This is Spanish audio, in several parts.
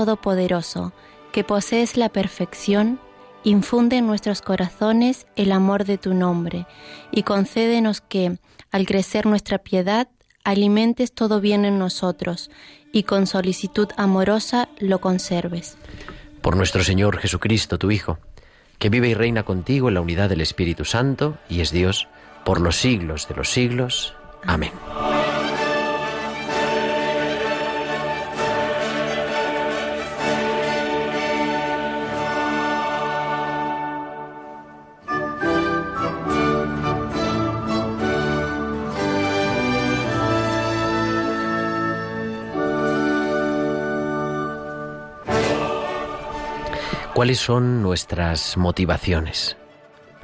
Todopoderoso, que posees la perfección, infunde en nuestros corazones el amor de tu nombre y concédenos que, al crecer nuestra piedad, alimentes todo bien en nosotros y con solicitud amorosa lo conserves. Por nuestro Señor Jesucristo, tu Hijo, que vive y reina contigo en la unidad del Espíritu Santo y es Dios por los siglos de los siglos. Amén. ¿Cuáles son nuestras motivaciones?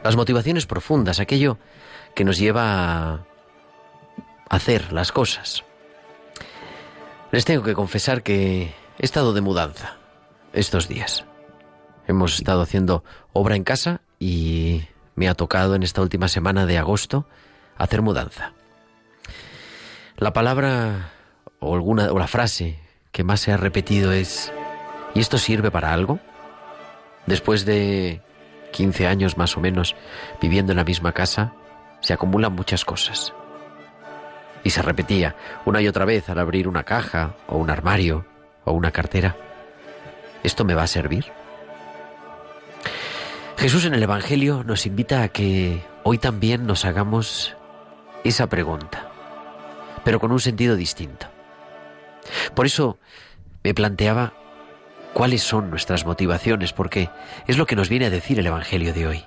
Las motivaciones profundas, aquello que nos lleva a hacer las cosas. Les tengo que confesar que he estado de mudanza estos días. Hemos estado haciendo obra en casa y me ha tocado en esta última semana de agosto hacer mudanza. La palabra o alguna o la frase que más se ha repetido es ¿y esto sirve para algo? Después de 15 años más o menos viviendo en la misma casa, se acumulan muchas cosas. Y se repetía una y otra vez al abrir una caja o un armario o una cartera. ¿Esto me va a servir? Jesús en el Evangelio nos invita a que hoy también nos hagamos esa pregunta, pero con un sentido distinto. Por eso me planteaba cuáles son nuestras motivaciones, porque es lo que nos viene a decir el Evangelio de hoy.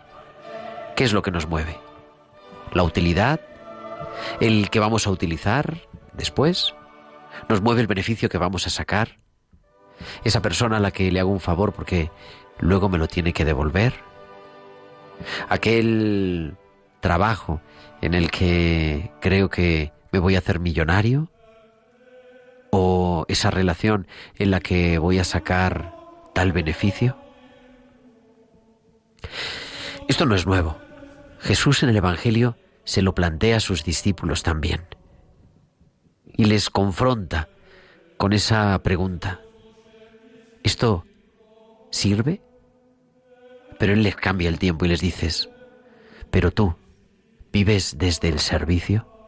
¿Qué es lo que nos mueve? ¿La utilidad? ¿El que vamos a utilizar después? ¿Nos mueve el beneficio que vamos a sacar? ¿Esa persona a la que le hago un favor porque luego me lo tiene que devolver? ¿Aquel trabajo en el que creo que me voy a hacer millonario? O esa relación en la que voy a sacar tal beneficio? Esto no es nuevo. Jesús en el Evangelio se lo plantea a sus discípulos también y les confronta con esa pregunta. ¿Esto sirve? Pero Él les cambia el tiempo y les dices, pero tú, ¿vives desde el servicio?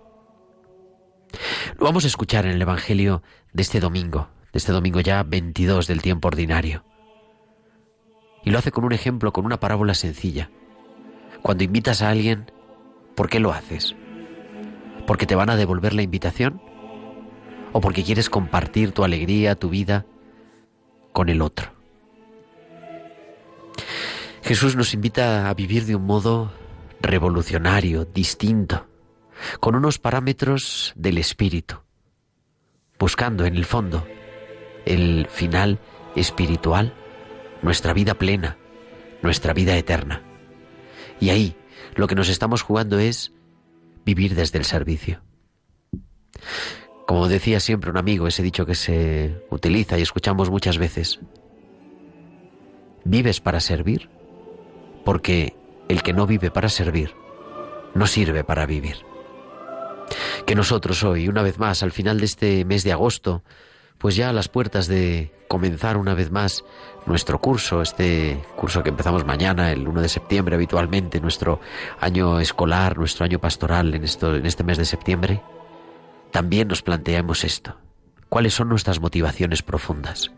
Lo vamos a escuchar en el Evangelio de este domingo, de este domingo ya 22 del tiempo ordinario. Y lo hace con un ejemplo, con una parábola sencilla. Cuando invitas a alguien, ¿por qué lo haces? ¿Porque te van a devolver la invitación? ¿O porque quieres compartir tu alegría, tu vida con el otro? Jesús nos invita a vivir de un modo revolucionario, distinto, con unos parámetros del espíritu, buscando en el fondo el final espiritual, nuestra vida plena, nuestra vida eterna. Y ahí lo que nos estamos jugando es vivir desde el servicio. Como decía siempre un amigo, ese dicho que se utiliza y escuchamos muchas veces, ¿vives para servir? Porque el que no vive para servir, no sirve para vivir que nosotros hoy, una vez más, al final de este mes de agosto, pues ya a las puertas de comenzar una vez más nuestro curso, este curso que empezamos mañana, el 1 de septiembre habitualmente, nuestro año escolar, nuestro año pastoral en, esto, en este mes de septiembre, también nos planteamos esto. ¿Cuáles son nuestras motivaciones profundas?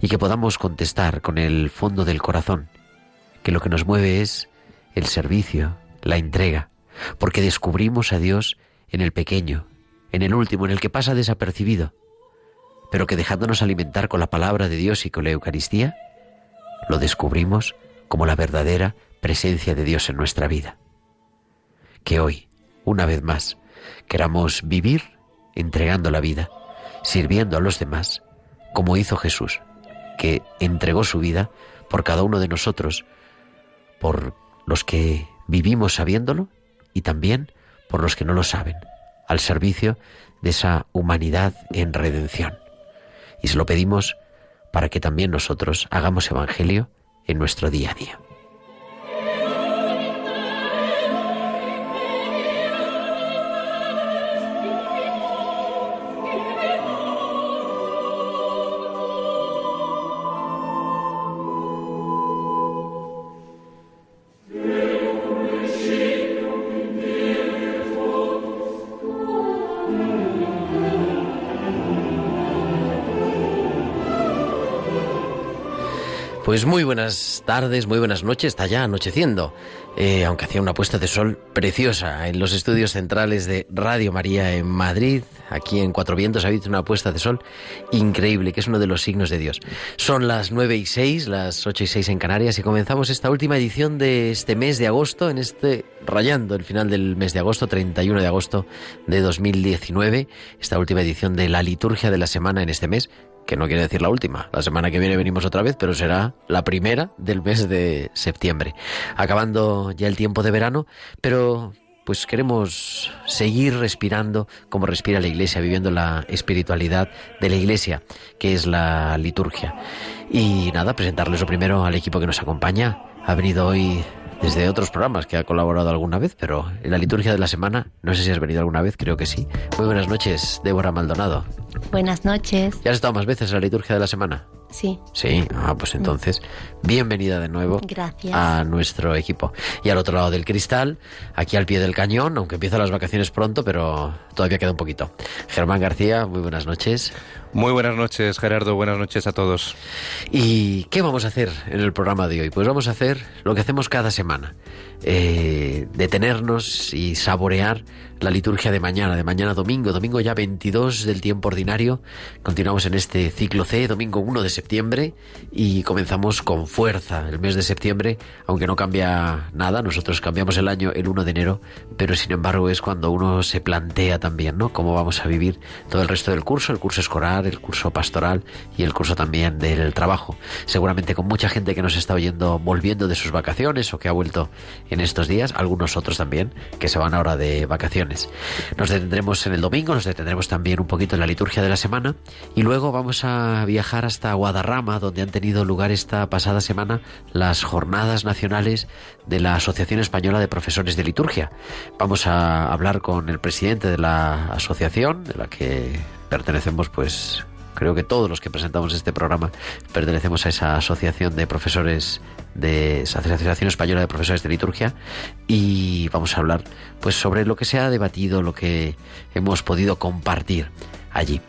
Y que podamos contestar con el fondo del corazón, que lo que nos mueve es el servicio, la entrega, porque descubrimos a Dios en el pequeño, en el último, en el que pasa desapercibido, pero que dejándonos alimentar con la palabra de Dios y con la Eucaristía, lo descubrimos como la verdadera presencia de Dios en nuestra vida. Que hoy, una vez más, queramos vivir entregando la vida, sirviendo a los demás, como hizo Jesús, que entregó su vida por cada uno de nosotros, por los que vivimos sabiéndolo y también por los que no lo saben, al servicio de esa humanidad en redención. Y se lo pedimos para que también nosotros hagamos evangelio en nuestro día a día. Pues muy buenas tardes, muy buenas noches, está ya anocheciendo, eh, aunque hacía una puesta de sol preciosa en los estudios centrales de Radio María en Madrid, aquí en Cuatro Vientos ha habido una puesta de sol increíble, que es uno de los signos de Dios. Son las nueve y seis, las ocho y seis en Canarias y comenzamos esta última edición de este mes de agosto, en este rayando el final del mes de agosto, 31 de agosto de 2019, esta última edición de la liturgia de la semana en este mes, que no quiere decir la última. La semana que viene venimos otra vez, pero será la primera del mes de septiembre. Acabando ya el tiempo de verano, pero pues queremos seguir respirando como respira la Iglesia, viviendo la espiritualidad de la Iglesia, que es la liturgia. Y nada, presentarles lo primero al equipo que nos acompaña. Ha venido hoy desde otros programas que ha colaborado alguna vez, pero en la liturgia de la semana, no sé si has venido alguna vez, creo que sí. Muy buenas noches, Débora Maldonado. Buenas noches. ¿Ya has estado más veces en la liturgia de la semana? Sí. Sí, ah, pues entonces, bienvenida de nuevo Gracias. a nuestro equipo. Y al otro lado del cristal, aquí al pie del cañón, aunque empiezan las vacaciones pronto, pero todavía queda un poquito. Germán García, muy buenas noches. Muy buenas noches, Gerardo. Buenas noches a todos. ¿Y qué vamos a hacer en el programa de hoy? Pues vamos a hacer lo que hacemos cada semana. Eh, detenernos y saborear la liturgia de mañana, de mañana domingo, domingo ya 22 del tiempo ordinario. Continuamos en este ciclo C, domingo 1 de septiembre, y comenzamos con fuerza el mes de septiembre, aunque no cambia nada, nosotros cambiamos el año el 1 de enero, pero sin embargo es cuando uno se plantea también, ¿no? Cómo vamos a vivir todo el resto del curso, el curso escolar, el curso pastoral y el curso también del trabajo. Seguramente con mucha gente que nos está oyendo volviendo de sus vacaciones o que ha vuelto en estos días, algunos otros también que se van ahora de vacaciones. Nos detendremos en el domingo, nos detendremos también un poquito en la liturgia de la semana y luego vamos a viajar hasta Guadarrama, donde han tenido lugar esta pasada semana las jornadas nacionales de la Asociación Española de Profesores de Liturgia. Vamos a hablar con el presidente de la asociación, de la que pertenecemos pues creo que todos los que presentamos este programa pertenecemos a esa asociación de profesores de Asociación Española de Profesores de Liturgia y vamos a hablar pues sobre lo que se ha debatido, lo que hemos podido compartir allí.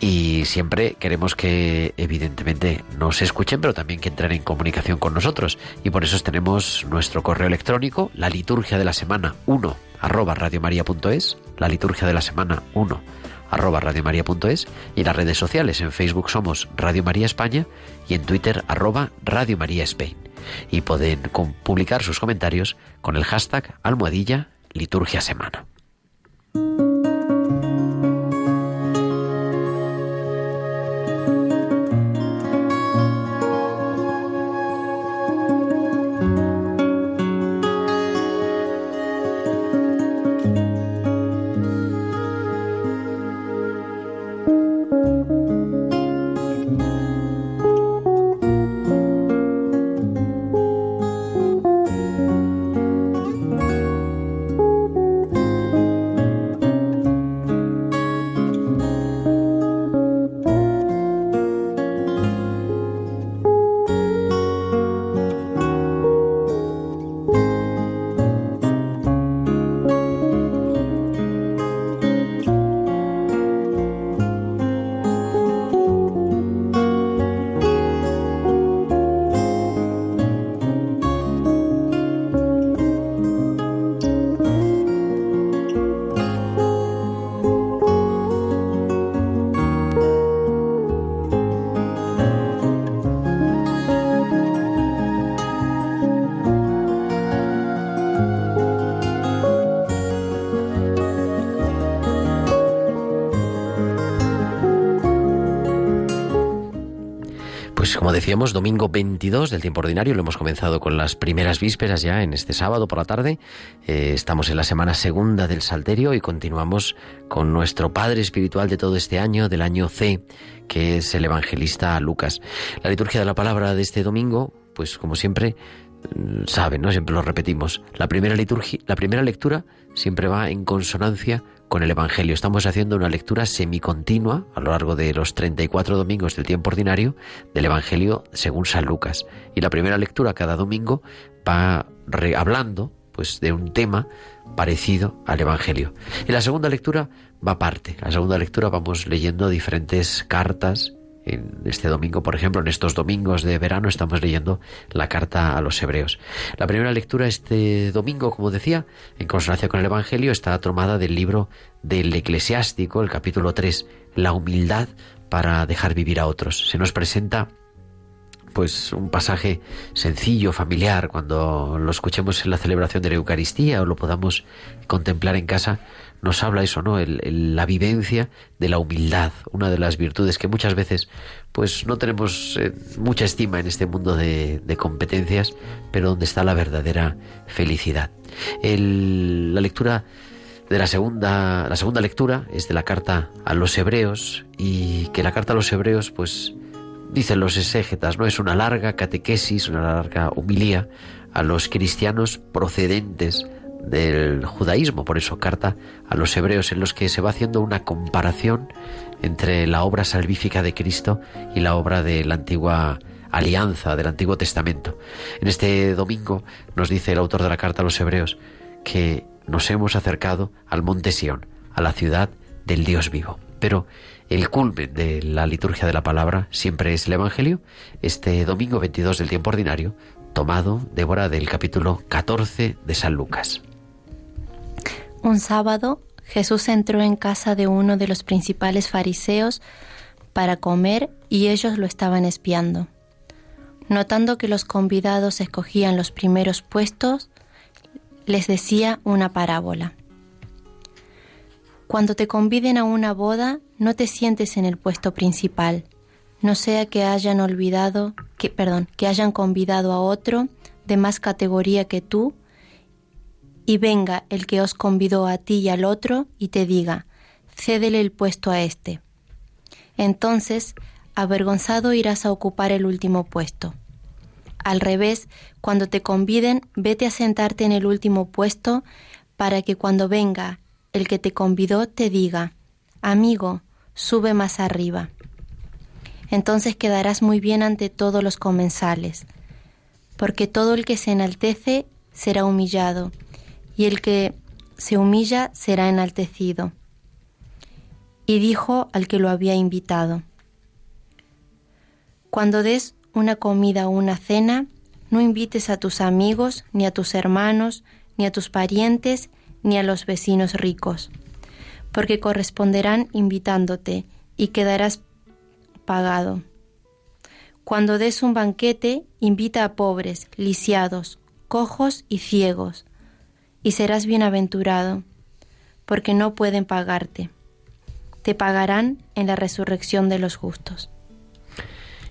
Y siempre queremos que evidentemente nos escuchen, pero también que entren en comunicación con nosotros. Y por eso tenemos nuestro correo electrónico, la liturgia de la semana 1 arroba radiomaria.es, la liturgia de la semana 1 arroba radiomaria.es y en las redes sociales. En Facebook somos Radio María España y en Twitter arroba Radio María Spain. Y pueden publicar sus comentarios con el hashtag almohadilla liturgia semana. Domingo 22 del tiempo ordinario, lo hemos comenzado con las primeras vísperas ya en este sábado por la tarde. Eh, estamos en la semana segunda del Salterio y continuamos con nuestro Padre Espiritual de todo este año, del año C, que es el evangelista Lucas. La liturgia de la palabra de este domingo, pues como siempre, mm, saben, ¿no? Siempre lo repetimos. La primera liturgia, la primera lectura siempre va en consonancia con el Evangelio. Estamos haciendo una lectura semicontinua a lo largo de los 34 domingos del tiempo ordinario del Evangelio según San Lucas. Y la primera lectura cada domingo va hablando pues de un tema parecido al Evangelio. Y la segunda lectura va aparte. La segunda lectura vamos leyendo diferentes cartas en este domingo, por ejemplo, en estos domingos de verano estamos leyendo la carta a los hebreos. La primera lectura este domingo, como decía, en consonancia con el Evangelio, está tomada del libro del eclesiástico, el capítulo 3, la humildad para dejar vivir a otros. Se nos presenta pues un pasaje sencillo, familiar, cuando lo escuchemos en la celebración de la Eucaristía o lo podamos contemplar en casa, nos habla eso, ¿no? la vivencia de la humildad, una de las virtudes que muchas veces pues no tenemos eh, mucha estima en este mundo de, competencias, pero donde está la verdadera felicidad. la lectura de la segunda, la segunda lectura es de la carta a los hebreos y que la carta a los hebreos pues dicen los exégetas, ¿no? Es una larga catequesis, una larga humilía a los cristianos procedentes del judaísmo, por eso carta a los hebreos en los que se va haciendo una comparación entre la obra salvífica de Cristo y la obra de la antigua alianza, del Antiguo Testamento. En este domingo nos dice el autor de la carta a los hebreos que nos hemos acercado al monte Sión, a la ciudad del Dios vivo. Pero el culmen de la liturgia de la palabra siempre es el Evangelio, este domingo 22 del tiempo ordinario, tomado, Débora, del capítulo 14 de San Lucas. Un sábado Jesús entró en casa de uno de los principales fariseos para comer y ellos lo estaban espiando. Notando que los convidados escogían los primeros puestos, les decía una parábola. Cuando te conviden a una boda, no te sientes en el puesto principal, no sea que hayan olvidado, que perdón, que hayan convidado a otro de más categoría que tú y venga el que os convidó a ti y al otro y te diga, cédele el puesto a éste. Entonces, avergonzado irás a ocupar el último puesto. Al revés, cuando te conviden, vete a sentarte en el último puesto para que cuando venga el que te convidó te diga, amigo, sube más arriba. Entonces quedarás muy bien ante todos los comensales, porque todo el que se enaltece será humillado, y el que se humilla será enaltecido. Y dijo al que lo había invitado, Cuando des una comida o una cena, no invites a tus amigos, ni a tus hermanos, ni a tus parientes, ni a los vecinos ricos, porque corresponderán invitándote y quedarás pagado. Cuando des un banquete, invita a pobres, lisiados, cojos y ciegos, y serás bienaventurado, porque no pueden pagarte. Te pagarán en la resurrección de los justos.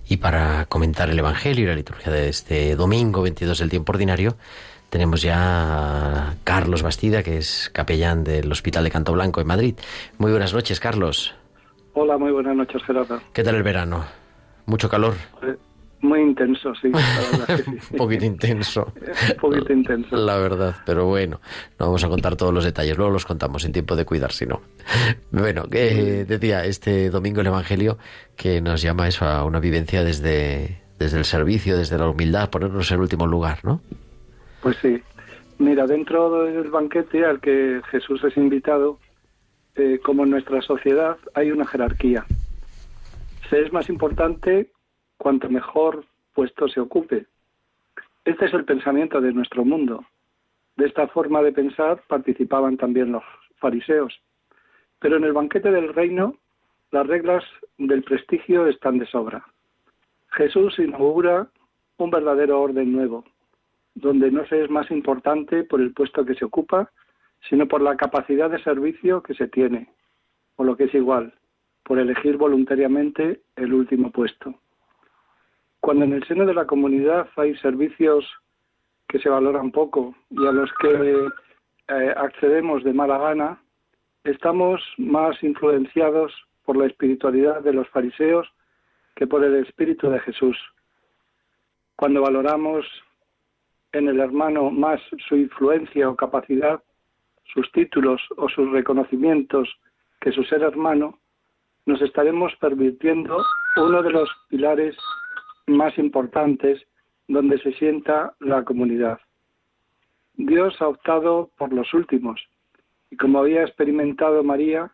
Y para comentar el Evangelio y la liturgia de este domingo 22 del tiempo ordinario, tenemos ya a Carlos Bastida, que es capellán del Hospital de Canto Blanco en Madrid. Muy buenas noches, Carlos. Hola, muy buenas noches, Gerardo. ¿Qué tal el verano? ¿Mucho calor? Eh, muy intenso, sí. Un poquito intenso. Un poquito intenso. La verdad, pero bueno, no vamos a contar todos los detalles, luego los contamos en tiempo de cuidar, si no. Bueno, que decía este domingo el Evangelio que nos llama eso a una vivencia desde, desde el servicio, desde la humildad, ponernos en último lugar, ¿no? Pues sí. Mira, dentro del banquete al que Jesús es invitado, eh, como en nuestra sociedad, hay una jerarquía. Se es más importante cuanto mejor puesto se ocupe. Este es el pensamiento de nuestro mundo. De esta forma de pensar participaban también los fariseos. Pero en el banquete del reino las reglas del prestigio están de sobra. Jesús inaugura un verdadero orden nuevo, donde no se es más importante por el puesto que se ocupa, sino por la capacidad de servicio que se tiene, o lo que es igual, por elegir voluntariamente el último puesto. Cuando en el seno de la comunidad hay servicios que se valoran poco y a los que eh, accedemos de mala gana, estamos más influenciados por la espiritualidad de los fariseos que por el espíritu de Jesús. Cuando valoramos en el hermano más su influencia o capacidad, sus títulos o sus reconocimientos que su ser hermano, nos estaremos pervirtiendo uno de los pilares más importantes donde se sienta la comunidad. Dios ha optado por los últimos y como había experimentado María,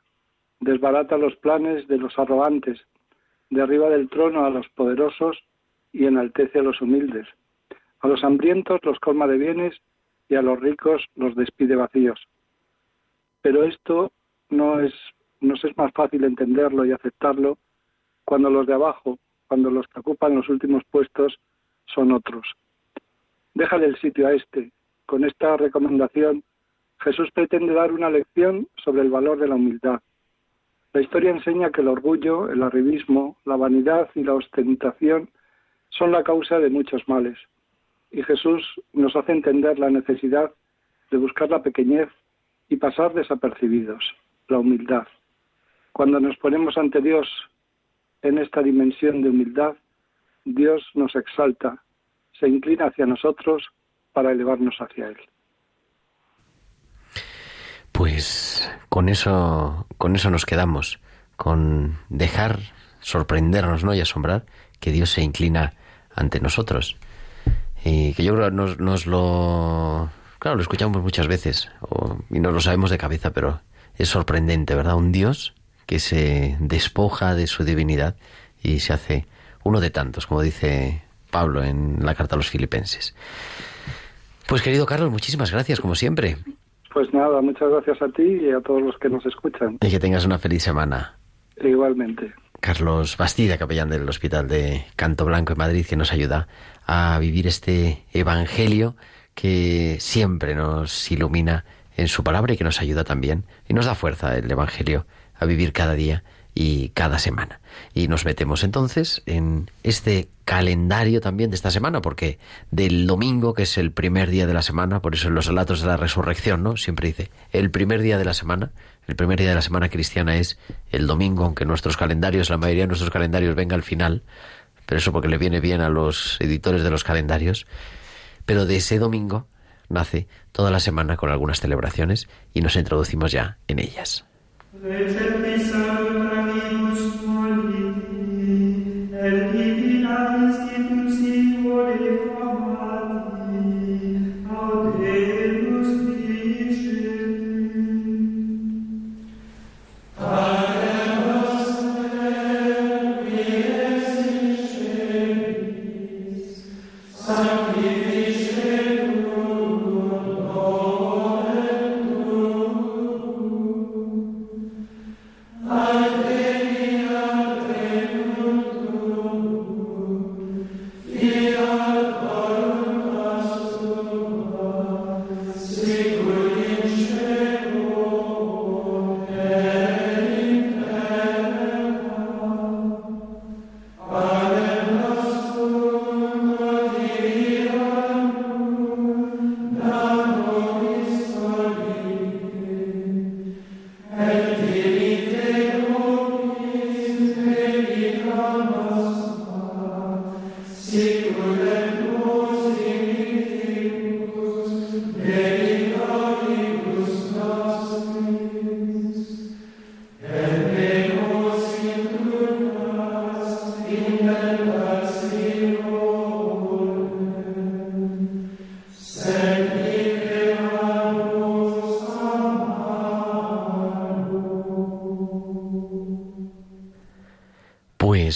desbarata los planes de los arrogantes, derriba del trono a los poderosos y enaltece a los humildes. A los hambrientos los colma de bienes y a los ricos los despide vacíos. Pero esto no es, nos es más fácil entenderlo y aceptarlo cuando los de abajo, cuando los que ocupan los últimos puestos son otros. Déjale el sitio a este. Con esta recomendación, Jesús pretende dar una lección sobre el valor de la humildad. La historia enseña que el orgullo, el arribismo, la vanidad y la ostentación son la causa de muchos males. Y Jesús nos hace entender la necesidad de buscar la pequeñez y pasar desapercibidos, la humildad. Cuando nos ponemos ante Dios en esta dimensión de humildad, Dios nos exalta, se inclina hacia nosotros para elevarnos hacia Él. Pues con eso, con eso nos quedamos, con dejar sorprendernos ¿no? y asombrar que Dios se inclina ante nosotros. Y que yo creo que nos, lo... Claro, lo escuchamos muchas veces y no lo sabemos de cabeza, pero es sorprendente, ¿verdad? Un Dios que se despoja de su divinidad y se hace uno de tantos, como dice Pablo en la carta a los filipenses. Pues querido Carlos, muchísimas gracias, como siempre. Pues nada, muchas gracias a ti y a todos los que nos escuchan. Y que tengas una feliz semana. Igualmente. Carlos Bastida, capellán del Hospital de Canto Blanco en Madrid, que nos ayuda a vivir este Evangelio que siempre nos ilumina en su palabra y que nos ayuda también y nos da fuerza el Evangelio a vivir cada día y cada semana. Y nos metemos entonces en este calendario también de esta semana, porque del domingo, que es el primer día de la semana, por eso en los relatos de la resurrección, ¿no? Siempre dice, el primer día de la semana, el primer día de la semana cristiana es el domingo, aunque nuestros calendarios, la mayoría de nuestros calendarios venga al final, pero eso porque le viene bien a los editores de los calendarios, pero de ese domingo nace toda la semana con algunas celebraciones y nos introducimos ya en ellas. They took me somewhere.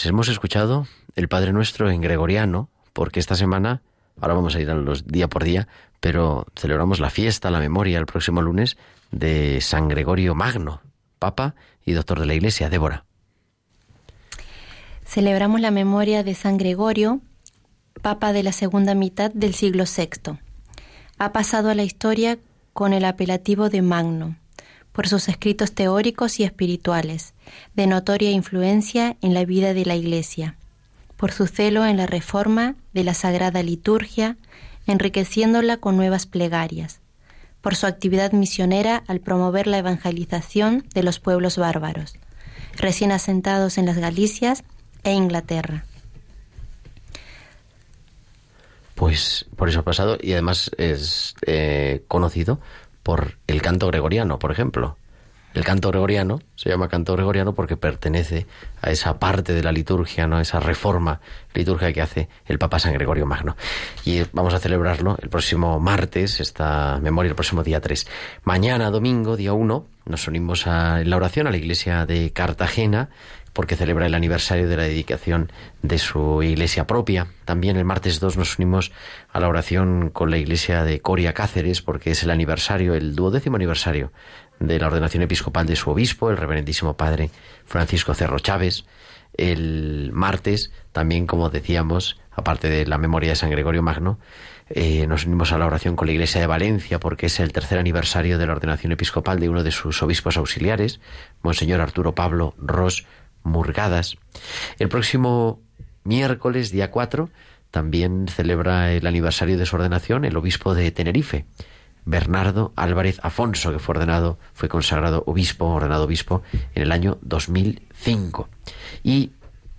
Pues hemos escuchado el Padre Nuestro en gregoriano, porque esta semana, ahora vamos a ir a los día por día, pero celebramos la fiesta, la memoria, el próximo lunes de San Gregorio Magno, Papa y Doctor de la Iglesia, Débora. Celebramos la memoria de San Gregorio, Papa de la segunda mitad del siglo VI. Ha pasado a la historia con el apelativo de Magno por sus escritos teóricos y espirituales, de notoria influencia en la vida de la Iglesia. por su celo en la reforma de la Sagrada Liturgia, enriqueciéndola con nuevas plegarias, por su actividad misionera al promover la evangelización de los pueblos bárbaros, recién asentados en las Galicias e Inglaterra. Pues por eso ha pasado y además es eh, conocido por el canto gregoriano, por ejemplo. El canto gregoriano se llama canto gregoriano porque pertenece a esa parte de la liturgia, ¿no? esa reforma litúrgica que hace el Papa San Gregorio Magno. Y vamos a celebrarlo el próximo martes, esta memoria el próximo día 3. Mañana, domingo, día 1, nos unimos a, la oración a la iglesia de Cartagena porque celebra el aniversario de la dedicación de su iglesia propia. También el martes 2 nos unimos a la oración con la iglesia de Coria Cáceres porque es el aniversario, el duodécimo aniversario de la ordenación episcopal de su obispo, el reverendísimo padre Francisco Cerro Chávez. El martes, también, como decíamos, aparte de la memoria de San Gregorio Magno, eh, nos unimos a la oración con la Iglesia de Valencia porque es el tercer aniversario de la ordenación episcopal de uno de sus obispos auxiliares, Monseñor Arturo Pablo Ros Murgadas. El próximo miércoles, día 4, también celebra el aniversario de su ordenación el obispo de Tenerife, Bernardo Álvarez Afonso, que fue ordenado, fue consagrado obispo, ordenado obispo en el año 2005. Y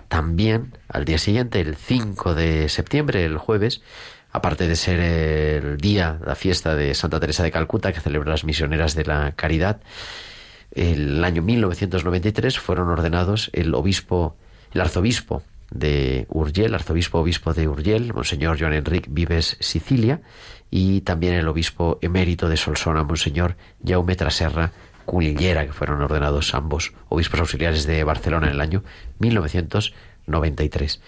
también al día siguiente, el 5 de septiembre, el jueves, aparte de ser el día, la fiesta de Santa Teresa de Calcuta, que celebra las misioneras de la caridad, el año 1993 fueron ordenados el obispo, el arzobispo de Urgel, arzobispo obispo de Urgel, Monseñor Joan Enrique Vives Sicilia, y también el obispo emérito de Solsona, Monseñor Jaume Traserra Cunillera, que fueron ordenados ambos obispos auxiliares de Barcelona en el año 1993.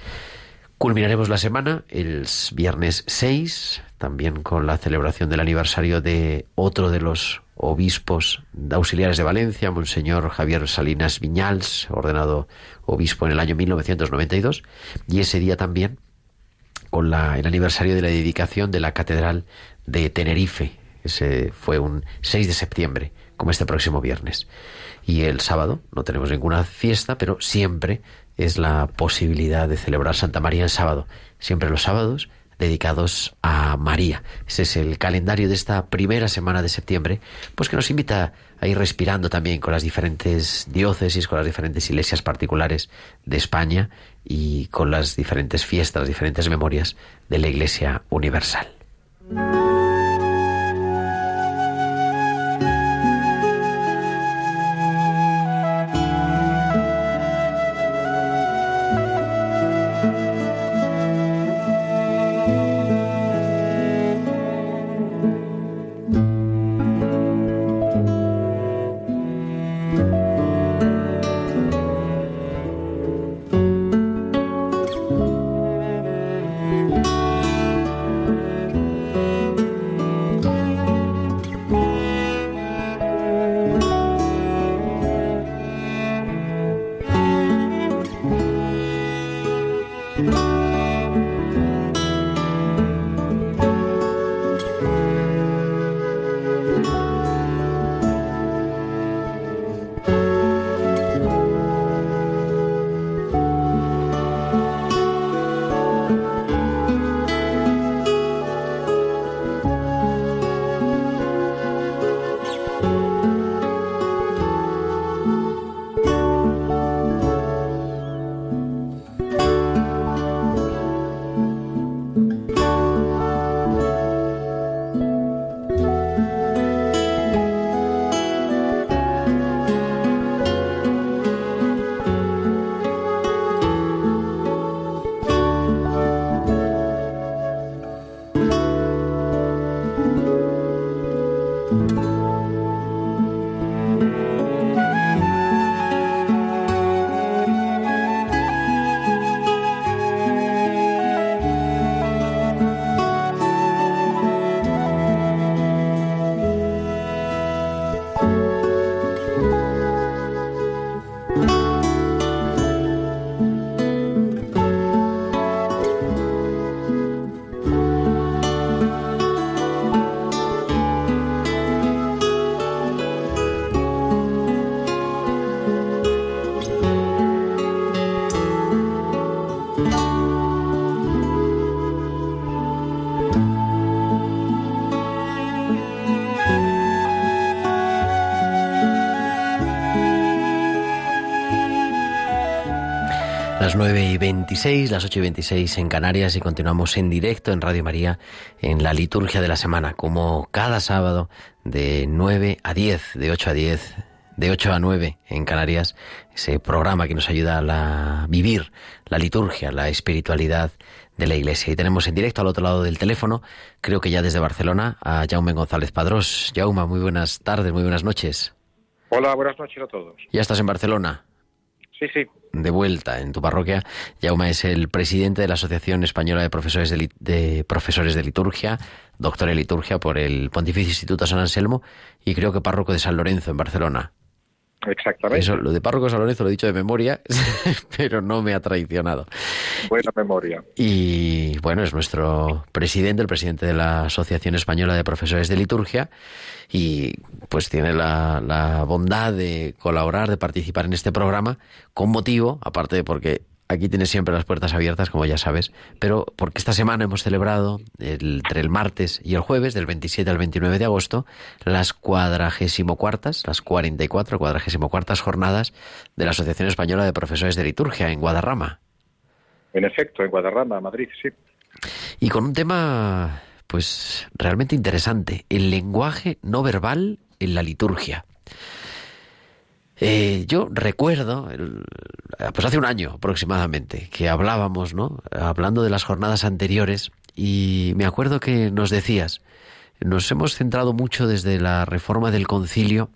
Culminaremos la semana el viernes 6, también con la celebración del aniversario de otro de los obispos auxiliares de Valencia, Monseñor Javier Salinas Viñals, ordenado obispo en el año 1992, y ese día también con la, el aniversario de la dedicación de la Catedral de Tenerife. Ese fue un 6 de septiembre, como este próximo viernes. Y el sábado no tenemos ninguna fiesta, pero siempre es la posibilidad de celebrar Santa María el sábado. Siempre los sábados dedicados a María. Ese es el calendario de esta primera semana de septiembre, pues que nos invita a ir respirando también con las diferentes diócesis, con las diferentes iglesias particulares de España y con las diferentes fiestas, las diferentes memorias de la Iglesia Universal. 9 y 26, las 8 y 26 en Canarias y continuamos en directo en Radio María en la liturgia de la semana, como cada sábado de 9 a 10, de 8 a 10, de 8 a 9 en Canarias, ese programa que nos ayuda a vivir la liturgia, la espiritualidad de la Iglesia. Y tenemos en directo al otro lado del teléfono, creo que ya desde Barcelona, a Jaume González Padrós. Jaume, muy buenas tardes, muy buenas noches. Hola, buenas noches a todos. ¿Ya estás en Barcelona? Sí, sí. De vuelta en tu parroquia. Jaume es el presidente de la Asociación Española de Profesores de, Profesores de Liturgia, doctor en liturgia por el Pontificio Instituto San Anselmo y creo que párroco de San Lorenzo en Barcelona. Exactamente. Eso, lo de párroco de San Lorenzo lo he dicho de memoria, pero no me ha traicionado. Buena memoria. Y bueno, es nuestro presidente, el presidente de la Asociación Española de Profesores de Liturgia y pues tiene la, bondad de colaborar, de participar en este programa con motivo, aparte de porque aquí tienes siempre las puertas abiertas, como ya sabes, pero porque esta semana hemos celebrado, entre el martes y el jueves, del 27 al 29 de agosto, las cuadragésimo cuartas, las 44 cuadragésimo cuartas jornadas de la Asociación Española de Profesores de Liturgia en Guadarrama. En efecto, en Guadarrama, Madrid, sí. Y con un tema pues realmente interesante, el lenguaje no verbal en la liturgia. Eh, yo recuerdo, pues hace un año aproximadamente, que hablábamos, ¿no? Hablando de las jornadas anteriores, y me acuerdo que nos decías, nos hemos centrado mucho desde la reforma del concilio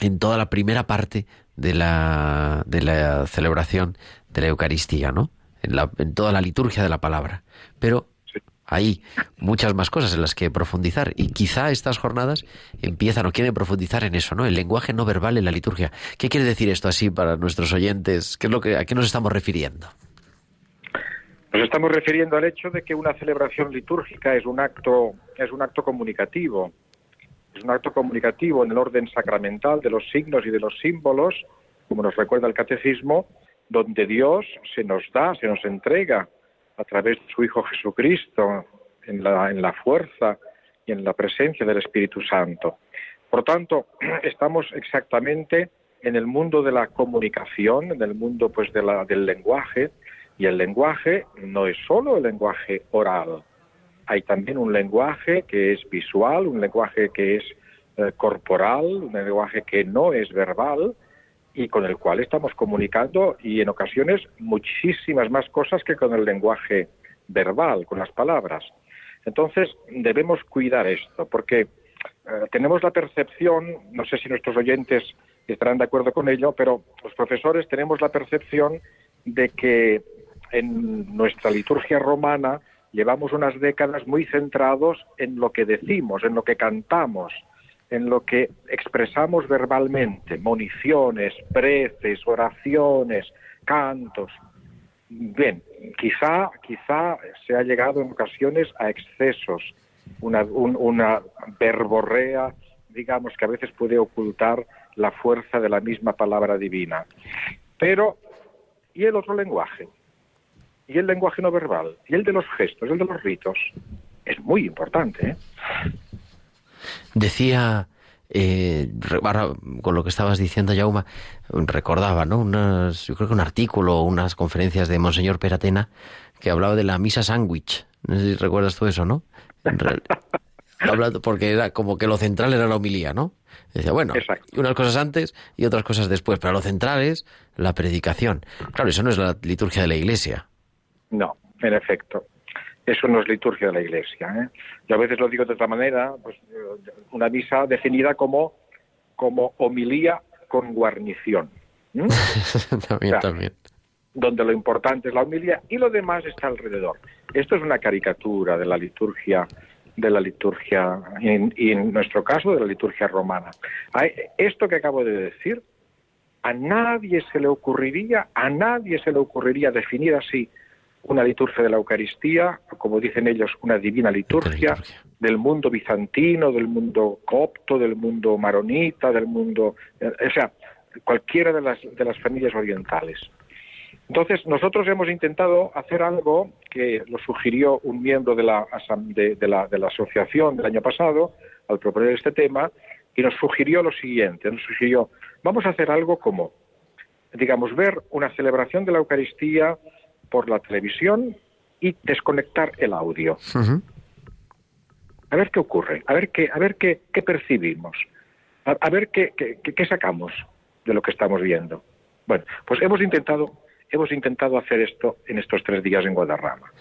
en toda la primera parte de la, de la celebración de la Eucaristía, ¿no? En, la, en toda la liturgia de la palabra. Pero hay muchas más cosas en las que profundizar y quizá estas jornadas empiezan o quieren profundizar en eso, ¿no? El lenguaje no verbal en la liturgia. ¿Qué quiere decir esto así para nuestros oyentes? ¿Qué es lo que, ¿A qué nos estamos refiriendo? Nos estamos refiriendo al hecho de que una celebración litúrgica es un acto, es un acto comunicativo. Es un acto comunicativo en el orden sacramental de los signos y de los símbolos, como nos recuerda el catecismo, donde Dios se nos da, se nos entrega a través de su Hijo Jesucristo, en la, en la fuerza y en la presencia del Espíritu Santo. Por tanto, estamos exactamente en el mundo de la comunicación, en el mundo pues del lenguaje, y el lenguaje no es solo el lenguaje oral, hay también un lenguaje que es visual, un lenguaje que es eh, corporal, un lenguaje que no es verbal, y con el cual estamos comunicando y en ocasiones muchísimas más cosas que con el lenguaje verbal, con las palabras. Entonces debemos cuidar esto, porque eh, tenemos la percepción, no sé si nuestros oyentes estarán de acuerdo con ello, pero los profesores tenemos la percepción de que en nuestra liturgia romana llevamos unas décadas muy centrados en lo que decimos, en lo que cantamos, en lo que expresamos verbalmente, municiones, preces, oraciones, cantos. Bien, quizá, quizá se ha llegado en ocasiones a excesos, una, una verborrea, digamos, que a veces puede ocultar la fuerza de la misma palabra divina. Pero, ¿y el otro lenguaje? ¿Y el lenguaje no verbal? ¿Y el de los gestos? ¿El de los ritos? Es muy importante. ¿eh? Decía, eh, con lo que estabas diciendo, Jauma, recordaba, ¿no? Unas, yo creo que un artículo o unas conferencias de Monseñor Peratena que hablaba de la misa sándwich. No sé si recuerdas tú eso, ¿no? porque era como que lo central era la homilía, ¿no? Decía, bueno, unas cosas antes y otras cosas después, pero lo central es la predicación. Claro, eso no es la liturgia de la Iglesia. No, en efecto. Eso no es liturgia de la Iglesia. ¿eh? Yo a veces lo digo de otra manera, pues, una misa definida como, como homilía con guarnición. también, también. Donde lo importante es la homilía y lo demás está alrededor. Esto es una caricatura de la liturgia de la liturgia, y en nuestro caso de la liturgia romana. Esto que acabo de decir, a nadie se le ocurriría, a nadie se le ocurriría definir así una liturgia de la Eucaristía, como dicen ellos, una divina liturgia, del mundo bizantino, del mundo copto, del mundo maronita, del mundo, eh, o sea, cualquiera de las, de las familias orientales. Entonces, nosotros hemos intentado hacer algo que lo sugirió un miembro de la, de, la, de la asociación del año pasado al proponer este tema, y nos sugirió lo siguiente, nos sugirió, vamos a hacer algo como digamos, ver una celebración de la Eucaristía por la televisión y desconectar el audio. A ver qué ocurre, a ver qué, a ver qué, qué percibimos, a, ver qué, qué, qué sacamos de lo que estamos viendo. Bueno, pues hemos intentado hemos intentado hacer esto en estos tres días en Guadarrama,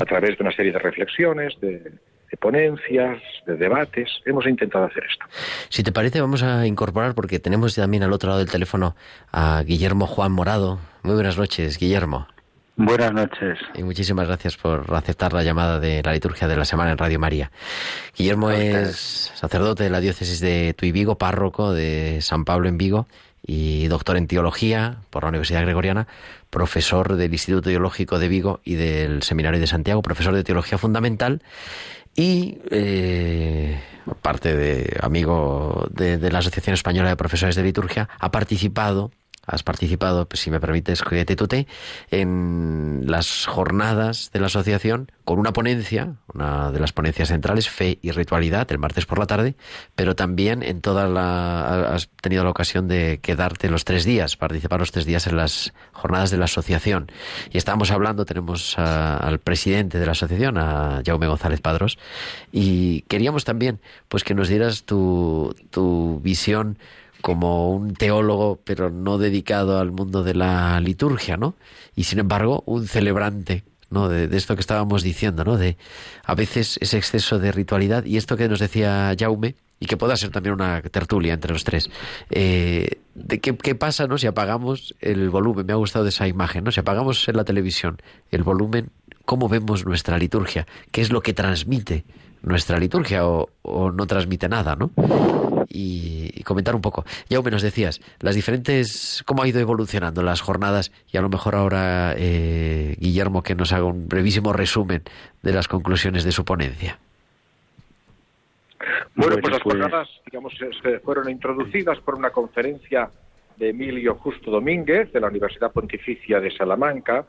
a través de una serie de reflexiones, de, ponencias, de debates. Hemos intentado hacer esto. Si te parece, vamos a incorporar, porque tenemos también al otro lado del teléfono a Guillermo Juan Morado. Muy buenas noches, Guillermo. Buenas noches. Y muchísimas gracias por aceptar la llamada de la liturgia de la semana en Radio María. Guillermo es sacerdote de la diócesis de Tuy Vigo, párroco de San Pablo en Vigo y doctor en teología por la Universidad Gregoriana, profesor del Instituto Teológico de Vigo y del Seminario de Santiago, profesor de teología fundamental y eh, parte de amigo de la Asociación Española de Profesores de Liturgia, ha participado has participado, pues, si me permites, Tute, en las jornadas de la asociación con una ponencia, una de las ponencias centrales, Fe y Ritualidad, el martes por la tarde, pero también en toda la. has tenido la ocasión de quedarte los tres días, participar los tres días en las jornadas de la asociación. Y estábamos hablando, tenemos al presidente de la asociación, a Jaume González Padros, y queríamos también pues que nos dieras tu, tu visión como un teólogo, pero no dedicado al mundo de la liturgia, ¿no? Y sin embargo, un celebrante, ¿no? De, esto que estábamos diciendo, ¿no? De a veces ese exceso de ritualidad y esto que nos decía Jaume, y que pueda ser también una tertulia entre los tres. Eh, de qué, qué, pasa, ¿no? Si apagamos el volumen, me ha gustado esa imagen, ¿no? Si apagamos en la televisión el volumen, ¿cómo vemos nuestra liturgia? ¿Qué es lo que transmite nuestra liturgia o, o no transmite nada, ¿no? y, comentar un poco. Ya nos decías, las diferentes, cómo ha ido evolucionando las jornadas y a lo mejor ahora eh, Guillermo que nos haga un brevísimo resumen de las conclusiones de su ponencia. Bueno, pues las jornadas, digamos, fueron introducidas por una conferencia de Emilio Justo Domínguez de la Universidad Pontificia de Salamanca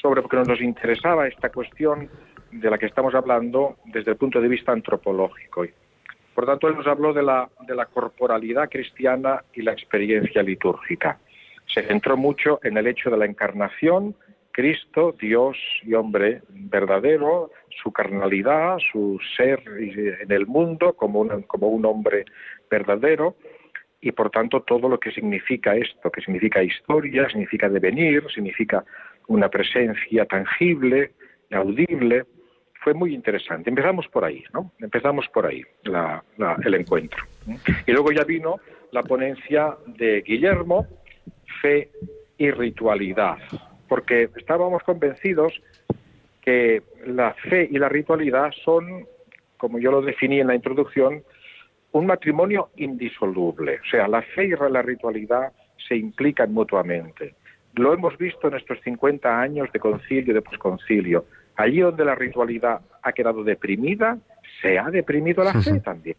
sobre porque nos interesaba esta cuestión de la que estamos hablando desde el punto de vista antropológico. Por tanto, él nos habló de la, de la corporalidad cristiana y la experiencia litúrgica. Se centró mucho en el hecho de la encarnación, Cristo, Dios y hombre verdadero, su carnalidad, su ser en el mundo como un, como un hombre verdadero, y por tanto todo lo que significa esto, que significa historia, significa devenir, significa una presencia tangible, audible, fue muy interesante. Empezamos por ahí, ¿no? Empezamos por ahí el encuentro. Y luego ya vino la ponencia de Guillermo, fe y ritualidad, porque estábamos convencidos que la fe y la ritualidad son, como yo lo definí en la introducción, un matrimonio indisoluble. O sea, la fe y la ritualidad se implican mutuamente. Lo hemos visto en estos 50 años de concilio y de posconcilio. Allí donde la ritualidad ha quedado deprimida, se ha deprimido la fe también.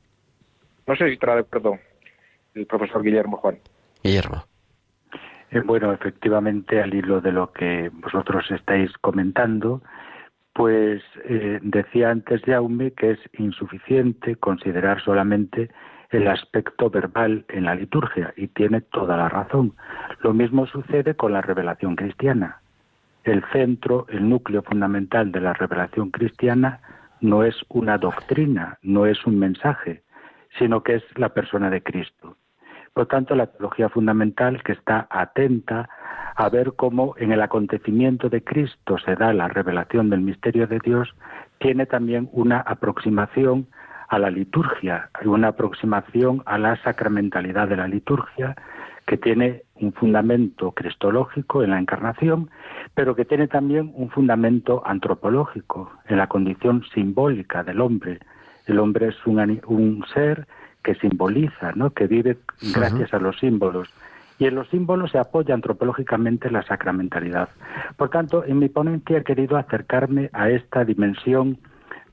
No sé si trae perdón el profesor Guillermo Juan. Guillermo. Eh, bueno, efectivamente, al hilo de lo que vosotros estáis comentando, pues eh, decía antes Jaume que es insuficiente considerar solamente el aspecto verbal en la liturgia y tiene toda la razón. Lo mismo sucede con la revelación cristiana el centro, el núcleo fundamental de la revelación cristiana no es una doctrina, no es un mensaje, sino que es la persona de Cristo. Por tanto, la teología fundamental que está atenta a ver cómo en el acontecimiento de Cristo se da la revelación del misterio de Dios, tiene también una aproximación a la liturgia, una aproximación a la sacramentalidad de la liturgia, que tiene un fundamento cristológico en la encarnación, pero que tiene también un fundamento antropológico en la condición simbólica del hombre. El hombre es un, ser que simboliza, ¿no? que vive gracias a los símbolos. Y en los símbolos se apoya antropológicamente la sacramentalidad. Por tanto, en mi ponencia he querido acercarme a esta dimensión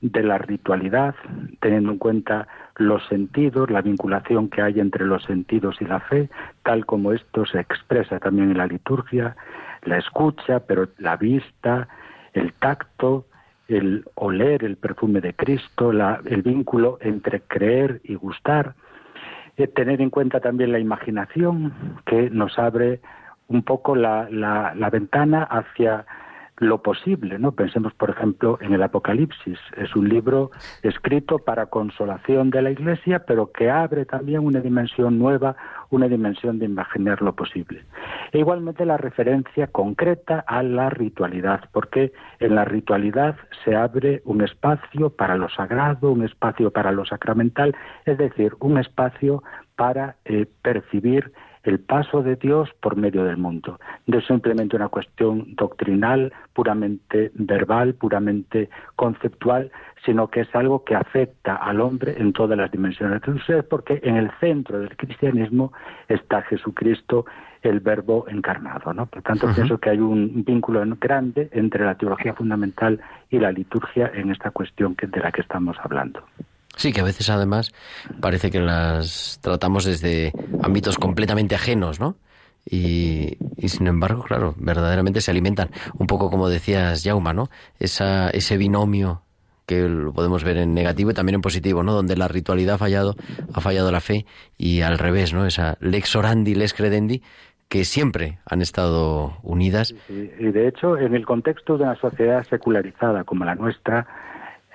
de la ritualidad, teniendo en cuenta los sentidos, la vinculación que hay entre los sentidos y la fe, tal como esto se expresa también en la liturgia, la escucha, pero la vista, el tacto, el oler el perfume de Cristo, el vínculo entre creer y gustar, eh, tener en cuenta también la imaginación que nos abre un poco la, la, la ventana hacia lo posible, ¿no? Pensemos, por ejemplo, en el Apocalipsis. Es un libro escrito para consolación de la Iglesia, pero que abre también una dimensión nueva, una dimensión de imaginar lo posible. E igualmente la referencia concreta a la ritualidad, porque en la ritualidad se abre un espacio para lo sagrado, un espacio para lo sacramental, es decir, un espacio para eh, percibir el paso de Dios por medio del mundo. No es simplemente una cuestión doctrinal, puramente verbal, puramente conceptual, sino que es algo que afecta al hombre en todas las dimensiones de su ser, porque en el centro del cristianismo está Jesucristo, el verbo encarnado. ¿no? Por tanto, pienso que hay un vínculo grande entre la teología fundamental y la liturgia en esta cuestión de la que estamos hablando. Sí, que a veces además parece que las tratamos desde ámbitos completamente ajenos, ¿no? Y, sin embargo, claro, verdaderamente se alimentan. Un poco como decías, Jauma, ¿no? Esa, ese binomio que lo podemos ver en negativo y también en positivo, ¿no? Donde la ritualidad ha fallado, ha fallado la fe y al revés, ¿no? Esa lex orandi, lex credendi, que siempre han estado unidas. y de hecho, en el contexto de una sociedad secularizada como la nuestra,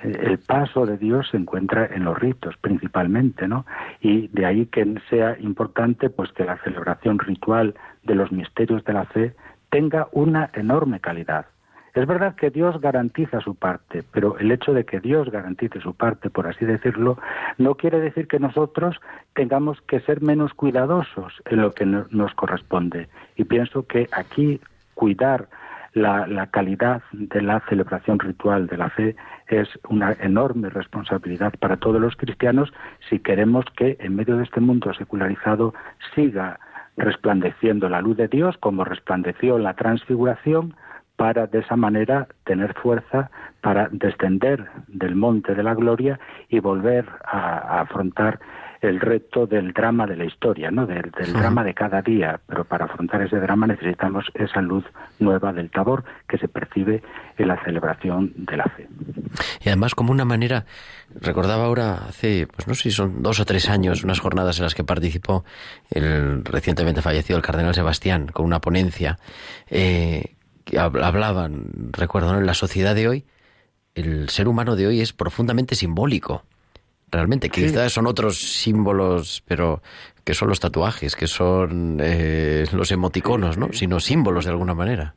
el paso de Dios se encuentra en los ritos principalmente, ¿no? Y de ahí que sea importante pues que la celebración ritual de los misterios de la fe tenga una enorme calidad. Es verdad que Dios garantiza su parte, pero el hecho de que Dios garantice su parte, por así decirlo, no quiere decir que nosotros tengamos que ser menos cuidadosos en lo que nos corresponde. Y pienso que aquí cuidar la, la, calidad de la celebración ritual de la fe es una enorme responsabilidad para todos los cristianos si queremos que en medio de este mundo secularizado siga resplandeciendo la luz de Dios como resplandeció la transfiguración para de esa manera tener fuerza para descender del monte de la gloria y volver a, afrontar el reto del drama de la historia, ¿no? del, drama de cada día. Pero para afrontar ese drama necesitamos esa luz nueva del tabor que se percibe en la celebración de la fe. Y además como una manera, recordaba ahora hace, pues no sé si son dos o tres años, unas jornadas en las que participó el recientemente fallecido el cardenal Sebastián con una ponencia eh, que hablaban, recuerdo, en la sociedad de hoy, el ser humano de hoy es profundamente simbólico realmente. Quizás son otros símbolos, pero que son los tatuajes, que son eh, los emoticonos, ¿no? Sino símbolos de alguna manera.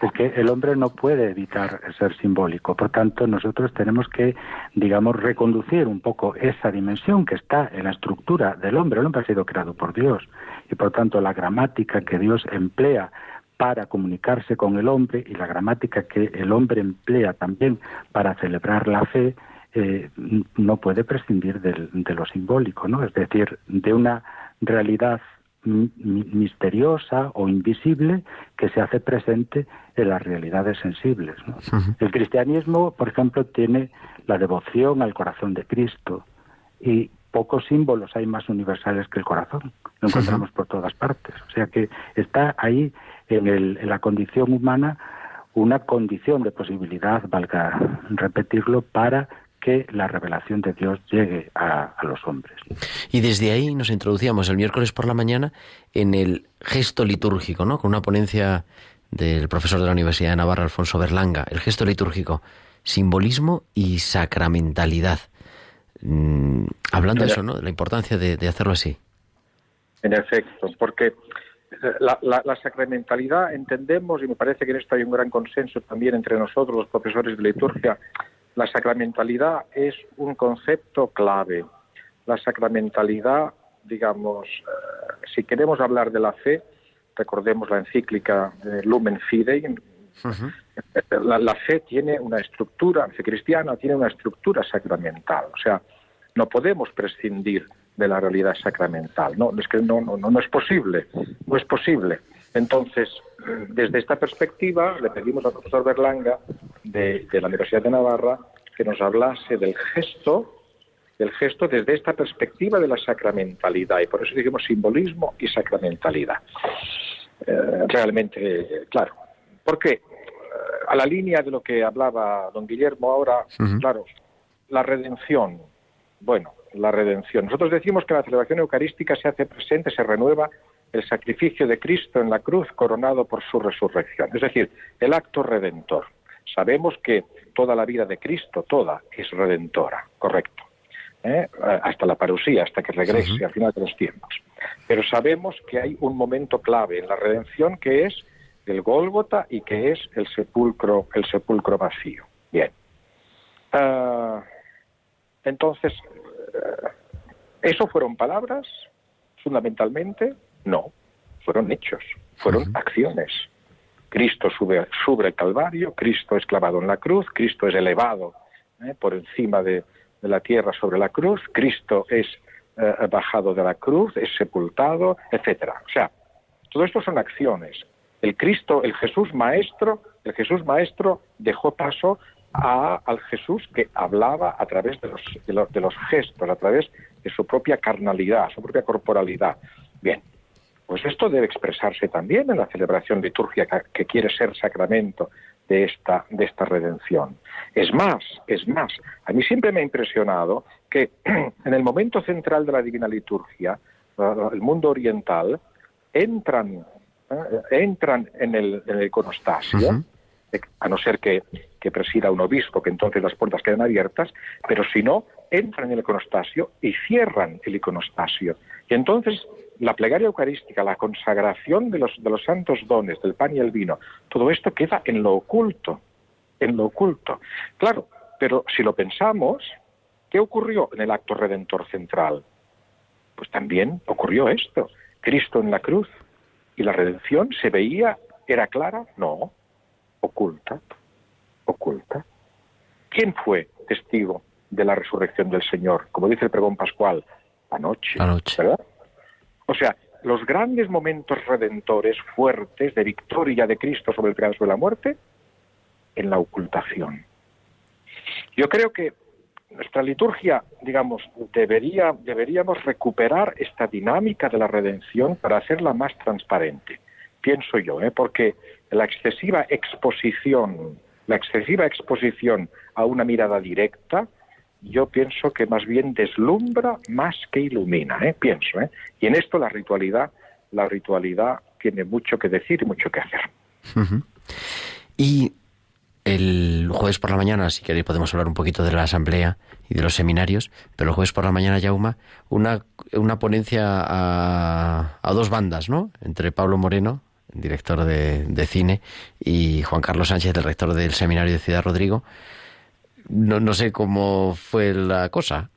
Es que el hombre no puede evitar ser simbólico. Por tanto, nosotros tenemos que, digamos, reconducir un poco esa dimensión que está en la estructura del hombre. El hombre ha sido creado por Dios. Y por tanto, la gramática que Dios emplea para comunicarse con el hombre y la gramática que el hombre emplea también para celebrar la fe eh, no puede prescindir de lo simbólico, ¿no? Es decir, de una realidad misteriosa o invisible que se hace presente en las realidades sensibles. El cristianismo, por ejemplo, tiene la devoción al corazón de Cristo y pocos símbolos hay más universales que el corazón. Lo encontramos por todas partes. O sea que está ahí en, en la condición humana una condición de posibilidad, valga repetirlo, para que la revelación de Dios llegue a, los hombres. Y desde ahí nos introducíamos el miércoles por la mañana en el gesto litúrgico, ¿no? Con una ponencia del profesor de la Universidad de Navarra, Alfonso Berlanga, el gesto litúrgico, simbolismo y sacramentalidad. Mm, hablando de eso, ¿no? De la importancia de, hacerlo así. En efecto, porque la, la, sacramentalidad entendemos, y me parece que en esto hay un gran consenso también entre nosotros, los profesores de liturgia, la sacramentalidad es un concepto clave. La sacramentalidad, digamos, eh, si queremos hablar de la fe, recordemos la encíclica Lumen Fidei, la, fe tiene una estructura, la fe cristiana tiene una estructura sacramental, o sea, no podemos prescindir de la realidad sacramental, no, es que no, no, no es posible, no es posible. Entonces, desde esta perspectiva, le pedimos al profesor Berlanga de, la Universidad de Navarra que nos hablase del gesto, del gesto desde esta perspectiva de la sacramentalidad, y por eso dijimos simbolismo y sacramentalidad. Eh, realmente, claro. ¿Por qué? Eh, a la línea de lo que hablaba don Guillermo ahora, claro, la redención. Bueno, la redención. Nosotros decimos que la celebración eucarística se hace presente, se renueva el sacrificio de Cristo en la cruz coronado por su resurrección, es decir, el acto redentor. Sabemos que toda la vida de Cristo, toda, es redentora, correcto. ¿eh? Hasta la parusía, hasta que regrese al final de los tiempos. Pero sabemos que hay un momento clave en la redención que es el Gólgota y que es el sepulcro, el sepulcro vacío. Bien. Ah, entonces, eh, ¿eso fueron palabras fundamentalmente? No, fueron hechos, fueron acciones. Cristo sube, sube el Calvario, Cristo es clavado en la cruz, Cristo es elevado eh, por encima de, la tierra sobre la cruz, Cristo es eh, bajado de la cruz, es sepultado, etcétera. O sea, todo esto son acciones. El Cristo, el Jesús maestro, el Jesús maestro dejó paso a, al Jesús que hablaba a través de los, de los gestos, a través de su propia carnalidad, su propia corporalidad. Bien, pues esto debe expresarse también en la celebración litúrgica que quiere ser sacramento de esta, de esta redención. Es más, es más, a mí siempre me ha impresionado que en el momento central de la divina liturgia, el mundo oriental, entran, eh, entran en el, en el iconostasio, a no ser que, que presida un obispo, que entonces las puertas quedan abiertas, pero si no, entran en el iconostasio y cierran el iconostasio. Y entonces la plegaria eucarística, la consagración de los, de los santos dones, del pan y el vino, todo esto queda en lo oculto, en lo oculto. Claro, pero si lo pensamos, ¿qué ocurrió en el acto redentor central? Pues también ocurrió esto, Cristo en la cruz, y la redención se veía, era clara, no, oculta, oculta. ¿Quién fue testigo de la resurrección del Señor? Como dice el pregón pascual, anoche, anoche. ¿verdad? O sea, los grandes momentos redentores fuertes de victoria de Cristo sobre el pecado de la muerte en la ocultación. Yo creo que nuestra liturgia, digamos, debería, deberíamos recuperar esta dinámica de la redención para hacerla más transparente. Pienso yo, ¿eh? porque la excesiva exposición, la excesiva exposición a una mirada directa yo pienso que más bien deslumbra más que ilumina, ¿eh? pienso. ¿eh? Y en esto la ritualidad, la ritualidad tiene mucho que decir y mucho que hacer. Y el jueves por la mañana, si queréis, podemos hablar un poquito de la asamblea y de los seminarios, pero el jueves por la mañana, Yauma, una, una ponencia a, a dos bandas, ¿no? Entre Pablo Moreno, director de, cine, y Juan Carlos Sánchez, el rector del seminario de Ciudad Rodrigo, no, no sé cómo fue la cosa.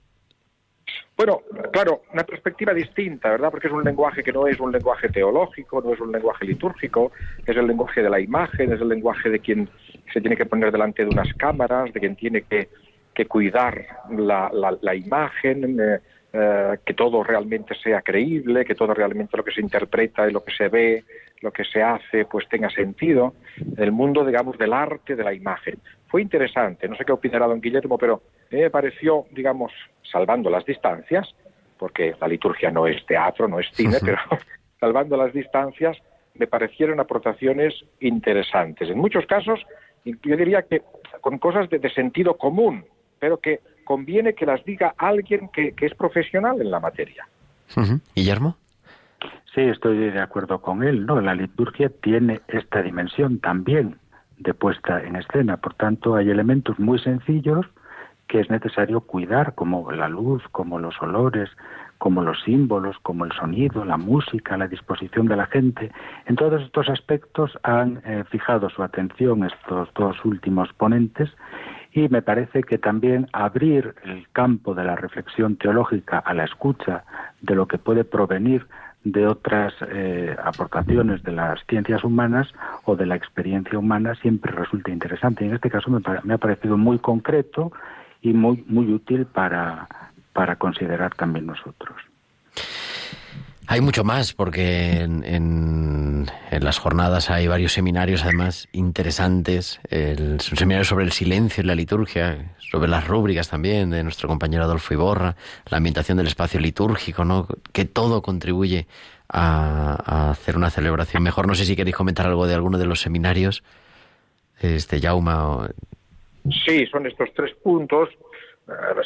Bueno, claro, una perspectiva distinta, ¿verdad? Porque es un lenguaje que no es un lenguaje teológico, no es un lenguaje litúrgico, es el lenguaje de la imagen, es el lenguaje de quien se tiene que poner delante de unas cámaras, de quien tiene que, que cuidar la, la, imagen, eh, eh, que todo realmente sea creíble, que todo realmente lo que se interpreta y lo que se ve, lo que se hace, pues tenga sentido. El mundo, digamos, del arte, de la imagen fue interesante. No sé qué opinará don Guillermo, pero me pareció, digamos, salvando las distancias, porque la liturgia no es teatro, no es cine, pero salvando las distancias, me parecieron aportaciones interesantes. En muchos casos, yo diría que con cosas de, sentido común, pero que conviene que las diga alguien que, es profesional en la materia. Guillermo. Sí, estoy de acuerdo con él. No, la liturgia tiene esta dimensión también de puesta en escena. Por tanto, hay elementos muy sencillos que es necesario cuidar, como la luz, como los olores, como los símbolos, como el sonido, la música, la disposición de la gente. En todos estos aspectos han eh, fijado su atención estos dos últimos ponentes y me parece que también abrir el campo de la reflexión teológica a la escucha de lo que puede provenir de otras eh, aportaciones de las ciencias humanas o de la experiencia humana siempre resulta interesante. En este caso me, me ha parecido muy concreto y muy, muy útil para, para considerar también nosotros. Hay mucho más, porque en, en, las jornadas hay varios seminarios, además, interesantes. El, un seminario sobre el silencio en la liturgia, sobre las rúbricas también, de nuestro compañero Adolfo Iborra, la ambientación del espacio litúrgico, ¿no? Que todo contribuye a, hacer una celebración mejor. No sé si queréis comentar algo de alguno de los seminarios, este, Jauma. Sí, son estos tres puntos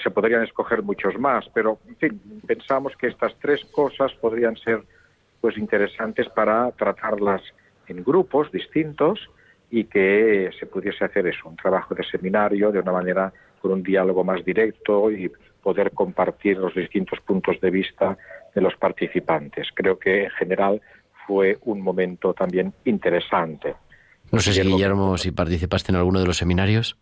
se podrían escoger muchos más, pero en fin, pensamos que estas tres cosas podrían ser pues interesantes para tratarlas en grupos distintos y que se pudiese hacer eso, un trabajo de seminario de una manera con un diálogo más directo y poder compartir los distintos puntos de vista de los participantes. Creo que en general fue un momento también interesante. No sé si Guillermo, si participaste en alguno de los seminarios.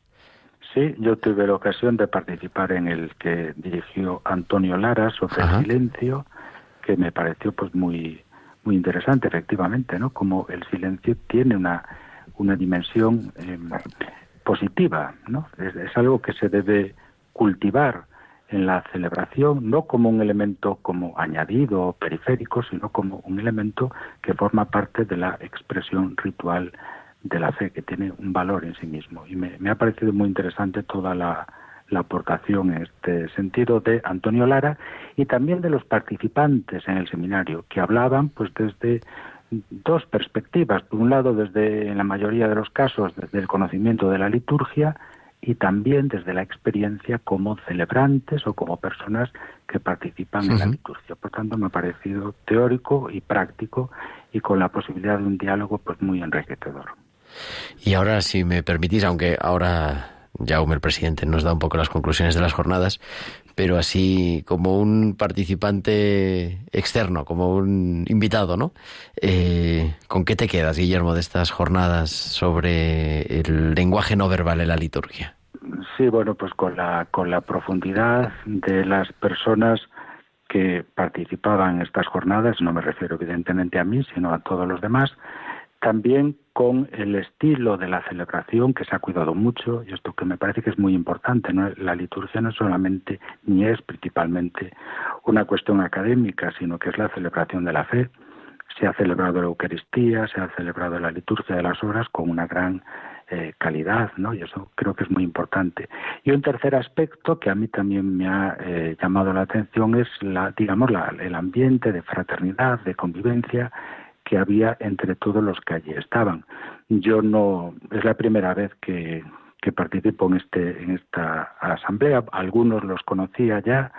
Sí, yo tuve la ocasión de participar en el que dirigió Antonio Lara sobre el silencio, que me pareció pues muy muy interesante, efectivamente, ¿no? Como el silencio tiene una una dimensión em, positiva, ¿no? Es, es, algo que se debe cultivar en la celebración, no como un elemento como añadido o periférico, sino como un elemento que forma parte de la expresión ritual de la fe, que tiene un valor en sí mismo. Y me, ha parecido muy interesante toda la, aportación en este sentido de Antonio Lara y también de los participantes en el seminario, que hablaban pues desde dos perspectivas. Por un lado, desde, en la mayoría de los casos, desde el conocimiento de la liturgia y también desde la experiencia como celebrantes o como personas que participan en la liturgia. Por tanto, me ha parecido teórico y práctico y con la posibilidad de un diálogo pues muy enriquecedor. Y ahora, si me permitís, aunque ahora Jaume, el presidente, nos da un poco las conclusiones de las jornadas, pero así como un participante externo, como un invitado, ¿no? Eh, ¿Con qué te quedas, Guillermo, de estas jornadas sobre el lenguaje no verbal en la liturgia? Sí, bueno, pues con la, con la profundidad de las personas que participaban en estas jornadas, no me refiero evidentemente a mí, sino a todos los demás, también con el estilo de la celebración que se ha cuidado mucho y esto que me parece que es muy importante ¿no? la liturgia no solamente ni es principalmente una cuestión académica sino que es la celebración de la fe. Se ha celebrado la Eucaristía se ha celebrado la liturgia de las horas con una gran eh, calidad no y eso creo que es muy importante. Y un tercer aspecto que a mí también me ha eh, llamado la atención es la digamos la, el ambiente de fraternidad de convivencia que había entre todos los que allí estaban. Yo no, es la primera vez que, participo en, este, en esta asamblea. Algunos los conocía ya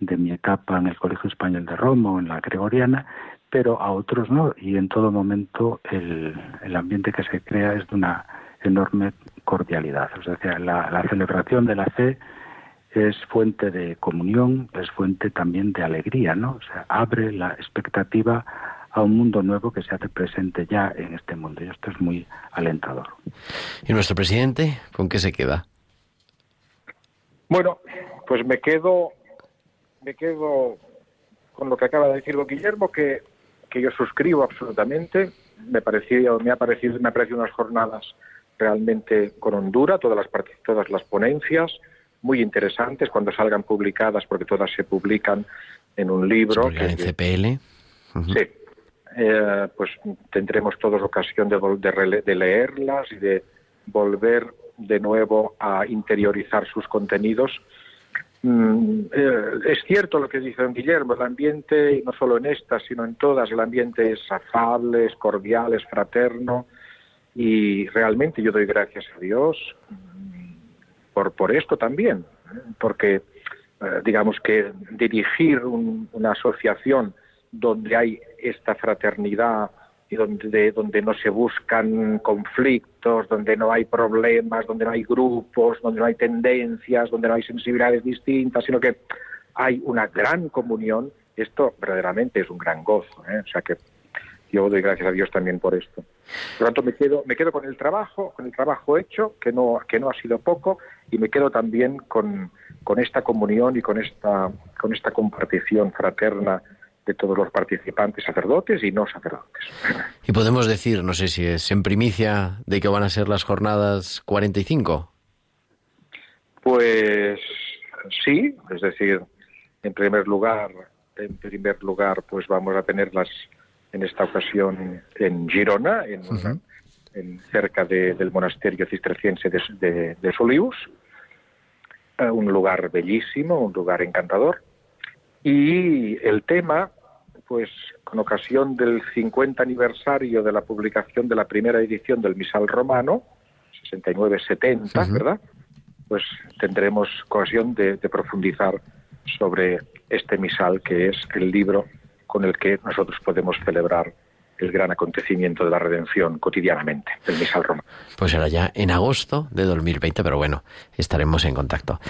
de mi etapa en el Colegio Español de Roma o en la Gregoriana, pero a otros no. Y en todo momento el, el ambiente que se crea es de una enorme cordialidad. O sea, la celebración de la fe es fuente de comunión, es fuente también de alegría, ¿no? O sea, abre la expectativa a un mundo nuevo que se hace presente ya en este mundo. Y esto es muy alentador. ¿Y nuestro presidente con qué se queda? Bueno, pues me quedo, me quedo con lo que acaba de decir don Guillermo, que, que yo suscribo absolutamente. Me pareció, me ha parecido, me ha parecido unas jornadas realmente con Honduras, todas las todas las ponencias muy interesantes cuando salgan publicadas, porque todas se publican en un libro. en CPL. Sí, eh, pues tendremos todos ocasión de, de, leerlas y de volver de nuevo a interiorizar sus contenidos. Mm, eh, es cierto lo que dice don Guillermo, el ambiente, no solo en estas, sino en todas, el ambiente es afable, es cordial, es fraterno y realmente yo doy gracias a Dios mm, por, por esto también, ¿eh? porque digamos que dirigir una asociación donde hay esta fraternidad y donde, donde no se buscan conflictos, donde no hay problemas, donde no hay grupos, donde no hay tendencias, donde no hay sensibilidades distintas, sino que hay una gran comunión, esto verdaderamente es un gran gozo. ¿eh? O sea que yo doy gracias a Dios también por esto. Por lo tanto, me quedo, me quedo con el trabajo, con el trabajo hecho, que no, que no ha sido poco, y me quedo también con, con esta comunión y con esta, con esta compartición fraterna de todos los participantes, sacerdotes y no sacerdotes. Y podemos decir, no sé si es en primicia, de que van a ser las jornadas 45. Pues sí, es decir, en primer lugar, en primer lugar, pues vamos a tenerlas en esta ocasión en Girona, en, cerca del monasterio cisterciense de, de, de Solius, eh, un lugar bellísimo, un lugar encantador. Y el tema pues con ocasión del 50 aniversario de la publicación de la primera edición del Misal Romano, 69-70, ¿verdad? Pues tendremos ocasión de, profundizar sobre este misal que es el libro con el que nosotros podemos celebrar el gran acontecimiento de la redención cotidianamente, el misal romano. Pues será ya en agosto de 2020, pero bueno, estaremos en contacto.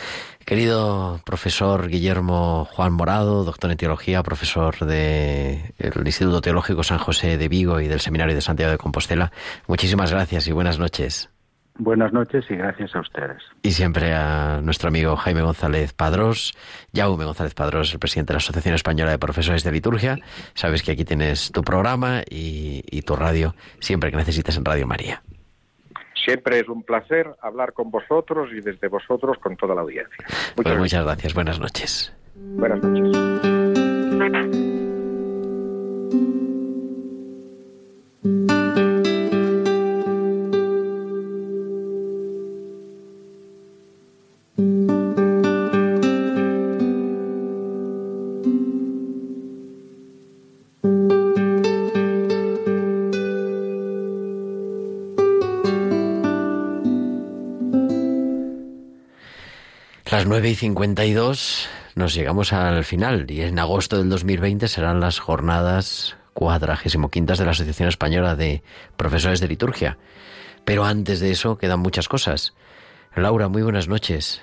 Querido profesor Guillermo Juan Morado, doctor en teología, profesor del Instituto Teológico San José de Vigo y del Seminario de Santiago de Compostela, muchísimas gracias y buenas noches. Buenas noches y gracias a ustedes. Y siempre a nuestro amigo Jaime González Padrós, Jaume González Padrós, el presidente de la Asociación Española de Profesores de Liturgia. Sabes que aquí tienes tu programa y, tu radio siempre que necesites en Radio María. Siempre es un placer hablar con vosotros y desde vosotros con toda la audiencia. Muchas, pues muchas gracias. Buenas noches. Buenas noches. 9 y 52 nos llegamos al final y en agosto del 2020 serán las jornadas cuadragésimo quintas de la Asociación Española de Profesores de Liturgia. Pero antes de eso quedan muchas cosas. Laura, muy buenas noches.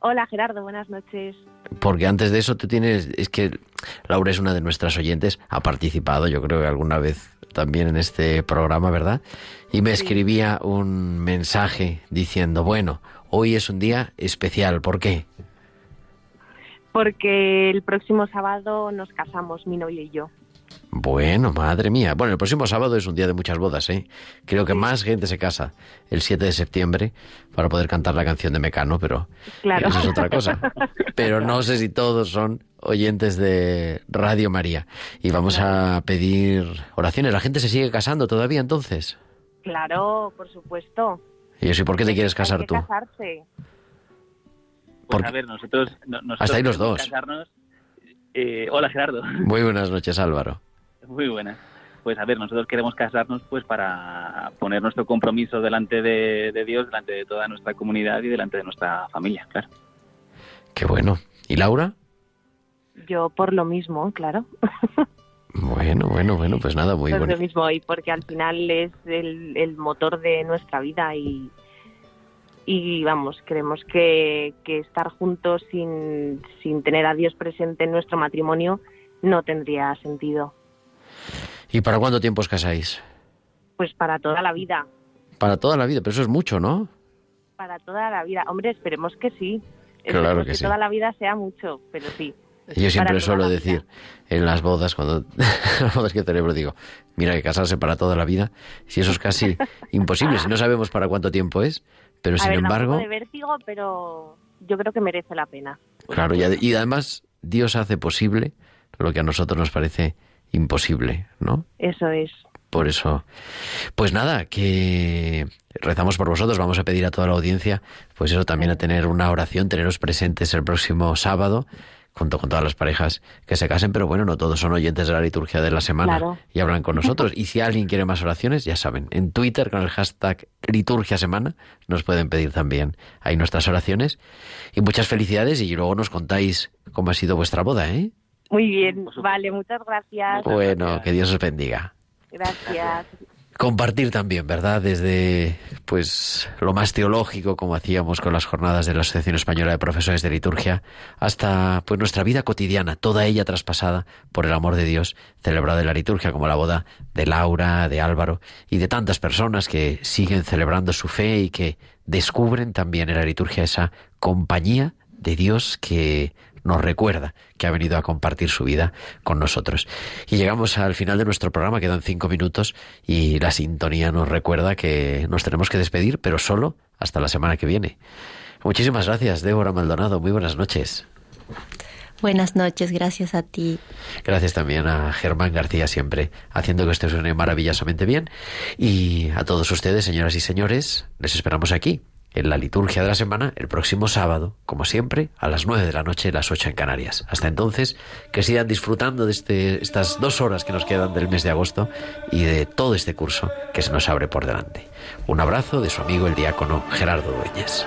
Hola Gerardo, buenas noches. Porque antes de eso tú tienes, es que Laura es una de nuestras oyentes, ha participado yo creo que alguna vez también en este programa, ¿verdad? Y me escribía un mensaje diciendo, bueno, hoy es un día especial. ¿Por qué? Porque el próximo sábado nos casamos, mi novio y yo. Bueno, madre mía. Bueno, el próximo sábado es un día de muchas bodas, ¿eh? Creo que más gente se casa el 7 de septiembre para poder cantar la canción de Mecano, pero claro. eso es otra cosa. Pero no sé si todos son oyentes de Radio María. Y vamos a pedir oraciones. ¿La gente se sigue casando todavía entonces? Claro, por supuesto. Y yo, por qué te quieres casar tú? casarse. Pues a ver, nosotros, Hasta ahí los dos. Eh, hola Gerardo. Muy buenas noches Álvaro. Muy buenas. Pues a ver, nosotros queremos casarnos pues para poner nuestro compromiso delante de, Dios, delante de toda nuestra comunidad y delante de nuestra familia, claro. Qué bueno. ¿Y Laura? Yo por lo mismo, claro. Bueno, bueno, bueno, pues nada, muy bueno. Por lo mismo, y porque al final es el, motor de nuestra vida y, y vamos, creemos que, que estar juntos sin, sin tener a Dios presente en nuestro matrimonio no tendría sentido. ¿Y para cuánto tiempo os casáis? Pues para toda la vida. Para toda la vida, pero eso es mucho, ¿no? Para toda la vida. Hombre, esperemos que sí. Claro que, que sí. toda la vida sea mucho, pero sí. Yo siempre suelo decir en las bodas, cuando las bodas que celebro, digo, mira que casarse para toda la vida, si eso es casi imposible, si no sabemos para cuánto tiempo es, pero sin embargo... de vértigo, pero yo creo que merece la pena. Claro, y además Dios hace posible lo que a nosotros nos parece imposible, ¿no? Eso es. Por eso, pues nada, que rezamos por vosotros, vamos a pedir a toda la audiencia, pues eso también a tener una oración, teneros presentes el próximo sábado, junto con todas las parejas que se casen, pero bueno, no todos son oyentes de la liturgia de la semana y hablan con nosotros. Y si alguien quiere más oraciones, ya saben, en Twitter con el hashtag liturgia semana nos pueden pedir también ahí nuestras oraciones. Y muchas felicidades y luego nos contáis cómo ha sido vuestra boda, ¿eh? Muy bien, vale, muchas gracias. Bueno, que Dios os bendiga. Gracias. Compartir también, ¿verdad? Desde pues lo más teológico, como hacíamos con las jornadas de la Asociación Española de Profesores de Liturgia, hasta pues nuestra vida cotidiana, toda ella traspasada por el amor de Dios, celebrada en la liturgia, como la boda de Laura, de Álvaro y de tantas personas que siguen celebrando su fe y que descubren también en la liturgia esa compañía de Dios que nos recuerda que ha venido a compartir su vida con nosotros. Y llegamos al final de nuestro programa, quedan cinco minutos y la sintonía nos recuerda que nos tenemos que despedir, pero solo hasta la semana que viene. Muchísimas gracias, Débora Maldonado. Muy buenas noches. Buenas noches, gracias a ti. Gracias también a Germán García, siempre haciendo que esto suene maravillosamente bien. Y a todos ustedes, señoras y señores, les esperamos aquí, en la liturgia de la semana el próximo sábado, como siempre, a las nueve de la noche, las ocho en Canarias. Hasta entonces, que sigan disfrutando de este, estas dos horas que nos quedan del mes de agosto y de todo este curso que se nos abre por delante. Un abrazo de su amigo el diácono Gerardo Dueñas.